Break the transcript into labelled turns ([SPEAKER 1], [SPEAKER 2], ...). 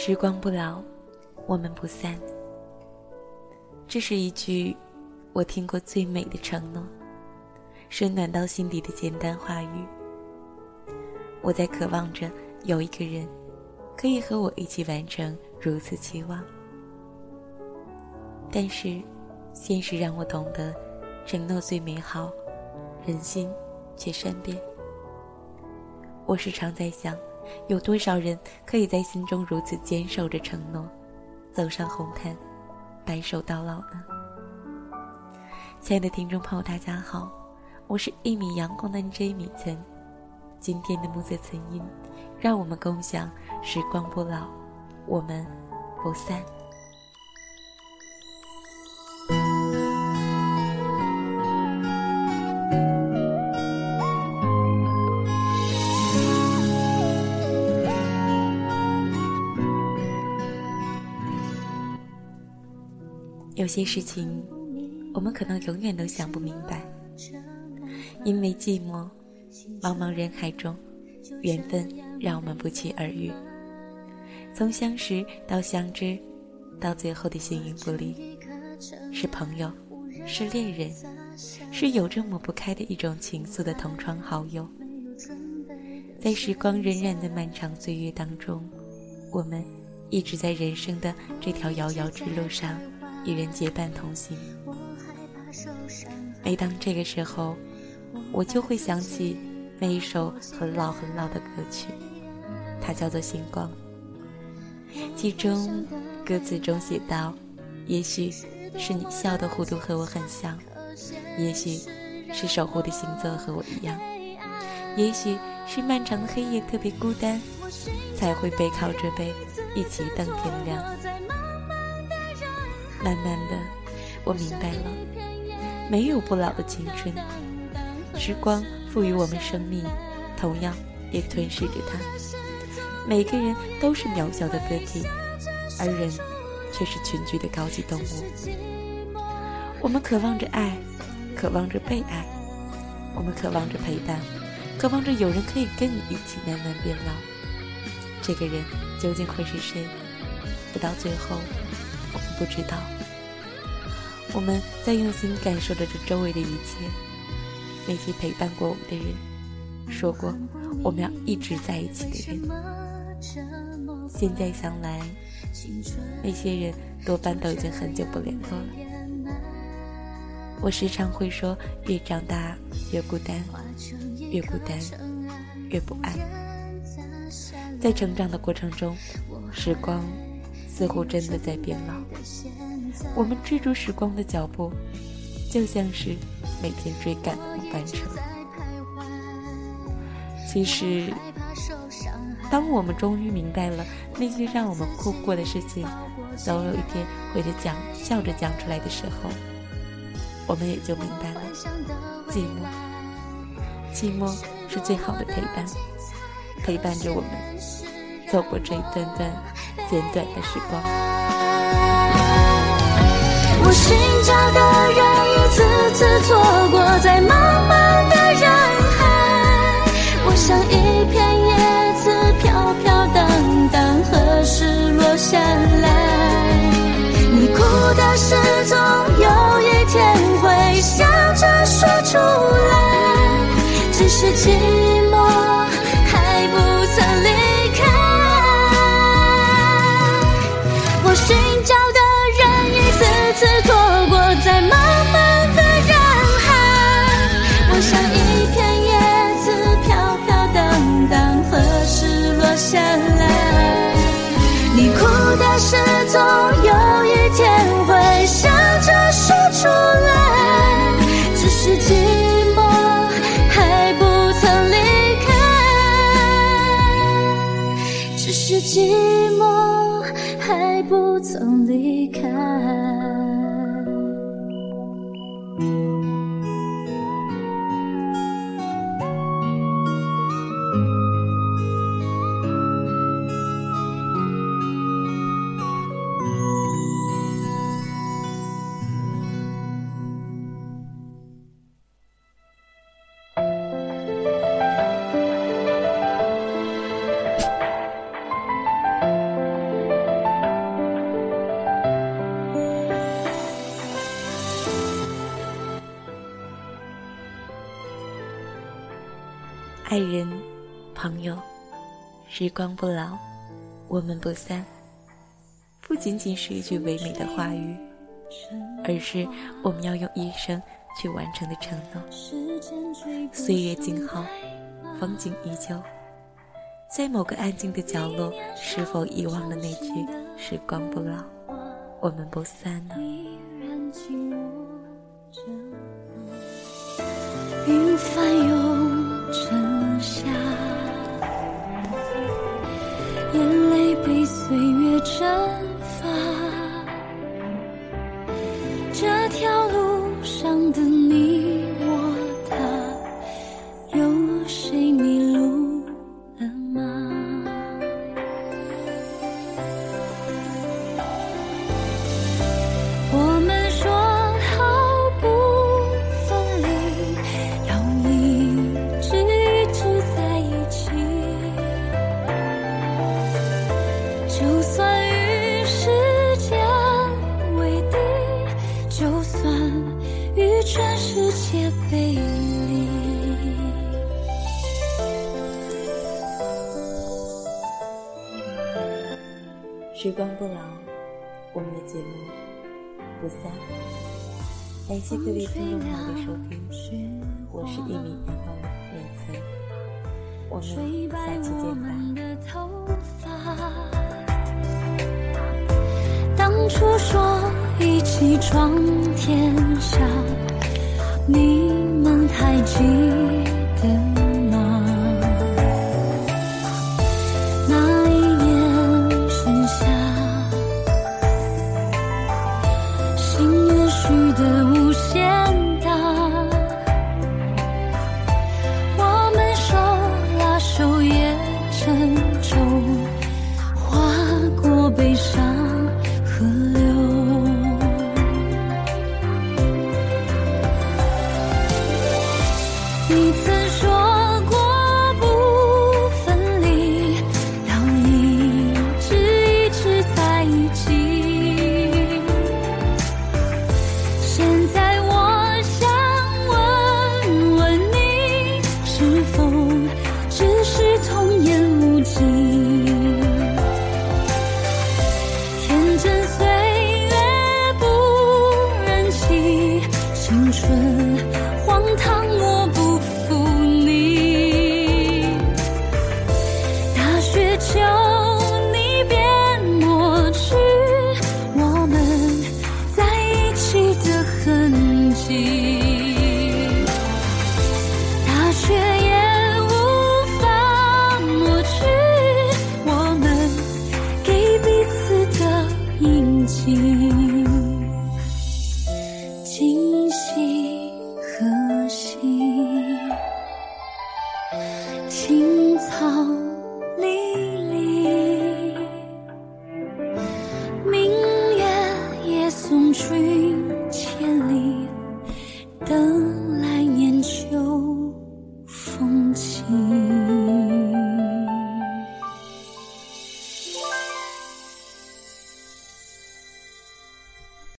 [SPEAKER 1] 时光不老，我们不散。这是一句我听过最美的承诺，深暖到心底的简单话语。我在渴望着有一个人，可以和我一起完成如此期望。但是，现实让我懂得，承诺最美好，人心却善变。我时常在想。有多少人可以在心中如此坚守着承诺，走上红毯，白首到老呢？亲爱的听众朋友，大家好，我是一米阳光的 J 米岑。今天的暮色曾音，让我们共享时光不老，我们不散。有些事情，我们可能永远都想不明白，因为寂寞，茫茫人海中，缘分让我们不期而遇。从相识到相知，到最后的形影不离，是朋友，是恋人，是有着抹不开的一种情愫的同窗好友。在时光荏苒的漫长岁月当中，我们一直在人生的这条遥遥之路上。与人结伴同行。每当这个时候，我就会想起那一首很老很老的歌曲，它叫做《星光》。其中歌词中写道：“也许是你笑的弧度和我很像，也许是守护的星座和我一样，也许是漫长的黑夜特别孤单，才会背靠着背一起等天亮。”慢慢的，我明白了，没有不老的青春。时光赋予我们生命，同样也吞噬着它。每个人都是渺小的个体，而人却是群居的高级动物。我们渴望着爱，渴望着被爱，我们渴望着陪伴，渴望着有人可以跟你一起慢慢变老。这个人究竟会是谁？不到最后。不知道，我们在用心感受着这周围的一切，那些陪伴过我们的人，说过我们要一直在一起的人，现在想来，那些人多半都已经很久不联络了。我时常会说，越长大越孤单，越孤单越不安。在成长的过程中，时光。似乎真的在变老，我们追逐时光的脚步，就像是每天追赶的班车。其实，当我们终于明白了那些让我们哭过的事情，总有一天会着讲笑着讲出来的时候，我们也就明白了，寂寞，寂寞是最好的陪伴，陪伴着我们走过这一段段。简短的时光。
[SPEAKER 2] 我寻找的人一次次错过在茫茫的人海，我像一片叶子飘飘荡荡，何时落下来？你哭的事总有一天会笑着说出来，只是寂寞还不曾离。始终有一天会笑着说出来只是寂寞还不曾离开只是寂寞还不曾离开
[SPEAKER 1] 爱人、朋友，时光不老，我们不散。不仅仅是一句唯美的话语，而是我们要用一生去完成的承诺。岁月静好，风景依旧。在某个安静的角落，是否遗忘了那句“时光不老，我们不散”呢？
[SPEAKER 2] 云翻这条路上的
[SPEAKER 1] 时光不老，我们的节目不散。感谢各位听众朋友的收听，我是一米阳光美岑，我们下期见吧。
[SPEAKER 2] 当初说一起闯天下，你们还记 tree.